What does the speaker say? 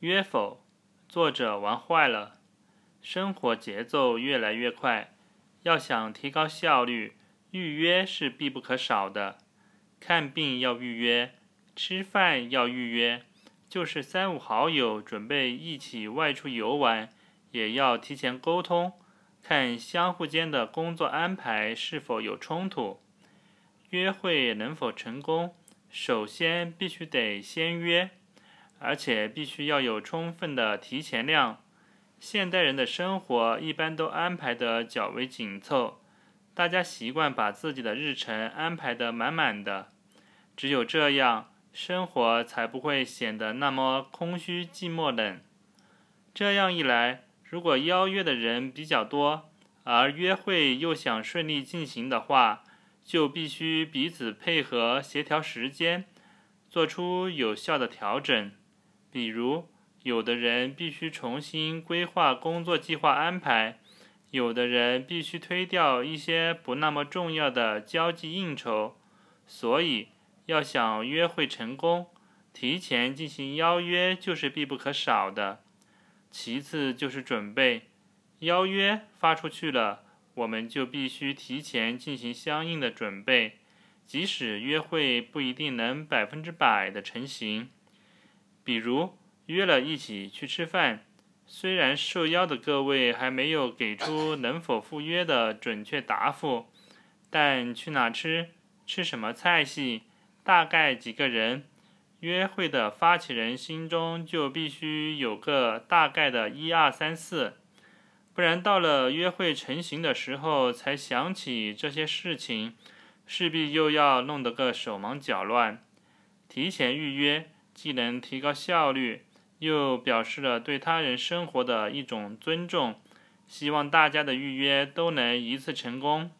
约否？作者玩坏了。生活节奏越来越快，要想提高效率，预约是必不可少的。看病要预约，吃饭要预约，就是三五好友准备一起外出游玩，也要提前沟通，看相互间的工作安排是否有冲突。约会能否成功，首先必须得先约。而且必须要有充分的提前量。现代人的生活一般都安排得较为紧凑，大家习惯把自己的日程安排得满满的。只有这样，生活才不会显得那么空虚、寂寞、冷。这样一来，如果邀约的人比较多，而约会又想顺利进行的话，就必须彼此配合、协调时间，做出有效的调整。比如，有的人必须重新规划工作计划安排，有的人必须推掉一些不那么重要的交际应酬。所以，要想约会成功，提前进行邀约就是必不可少的。其次就是准备，邀约发出去了，我们就必须提前进行相应的准备，即使约会不一定能百分之百的成型。比如约了一起去吃饭，虽然受邀的各位还没有给出能否赴约的准确答复，但去哪吃、吃什么菜系、大概几个人，约会的发起人心中就必须有个大概的一二三四，不然到了约会成型的时候才想起这些事情，势必又要弄得个手忙脚乱。提前预约。既能提高效率，又表示了对他人生活的一种尊重。希望大家的预约都能一次成功。